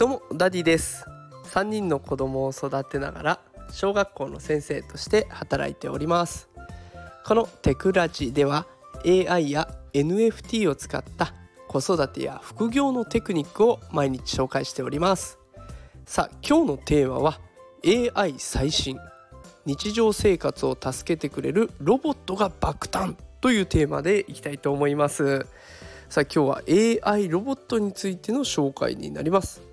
どうもダディです。3人の子供を育てながら小学校の先生として働いております。このテクラジでは AI や NFT を使った子育てや副業のテクニックを毎日紹介しております。さあ今日のテーマは AI 最新日常生活を助けてくれるロボットが爆誕というテーマでいきたいと思います。さあ今日は AI ロボットについての紹介になります。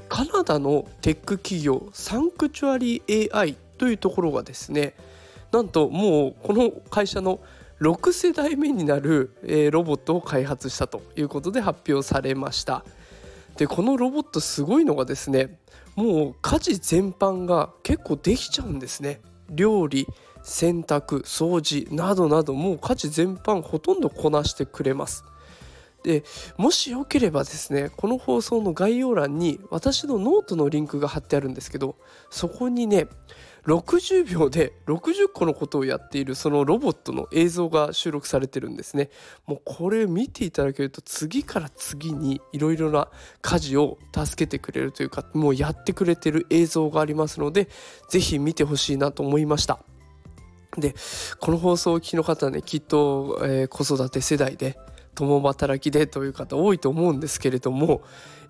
カナダのテック企業サンクチュアリー AI というところがですねなんともうこの会社の6世代目になる、えロボットを開発したということで発表されました。でこのロボットすごいのがですねもう家事全般が結構できちゃうんですね。料理洗濯掃除などなどもう家事全般ほとんどこなしてくれます。でもしよければですねこの放送の概要欄に私のノートのリンクが貼ってあるんですけどそこにね60秒で60個のことをやっているそのロボットの映像が収録されてるんですね。もうこれ見ていただけると次から次にいろいろな家事を助けてくれるというかもうやってくれてる映像がありますので是非見てほしいなと思いました。でこの放送を聞きの方ねきっと、えー、子育て世代で共働きでという方多いと思うんですけれども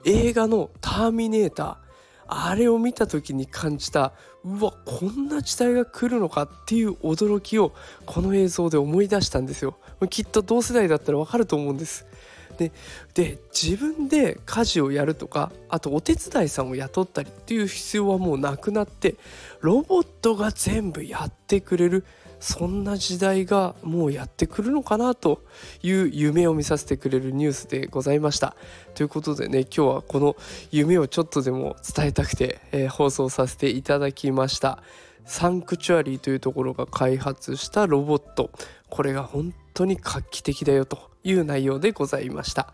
映画の「ターミネーター」あれを見た時に感じたうわこんな時代が来るのかっていう驚きをこの映像で思い出したんですよ。きっと同世代だったらわかると思うんです。でで自分で家事をやるとかあとお手伝いさんを雇ったりっていう必要はもうなくなってロボットが全部やってくれるそんな時代がもうやってくるのかなという夢を見させてくれるニュースでございました。ということでね今日はこの夢をちょっとでも伝えたくて、えー、放送させていただきました。サンクチュアリーというところが開発したロボットこれが本当に画期的だよという内容でございました、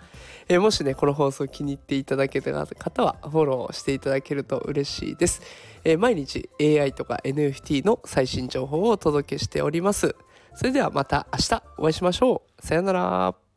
えー、もしねこの放送気に入っていただけた方はフォローしていただけると嬉しいです、えー、毎日 AI とか NFT の最新情報をお届けしております。それではまた明日お会いしましょう。さようなら。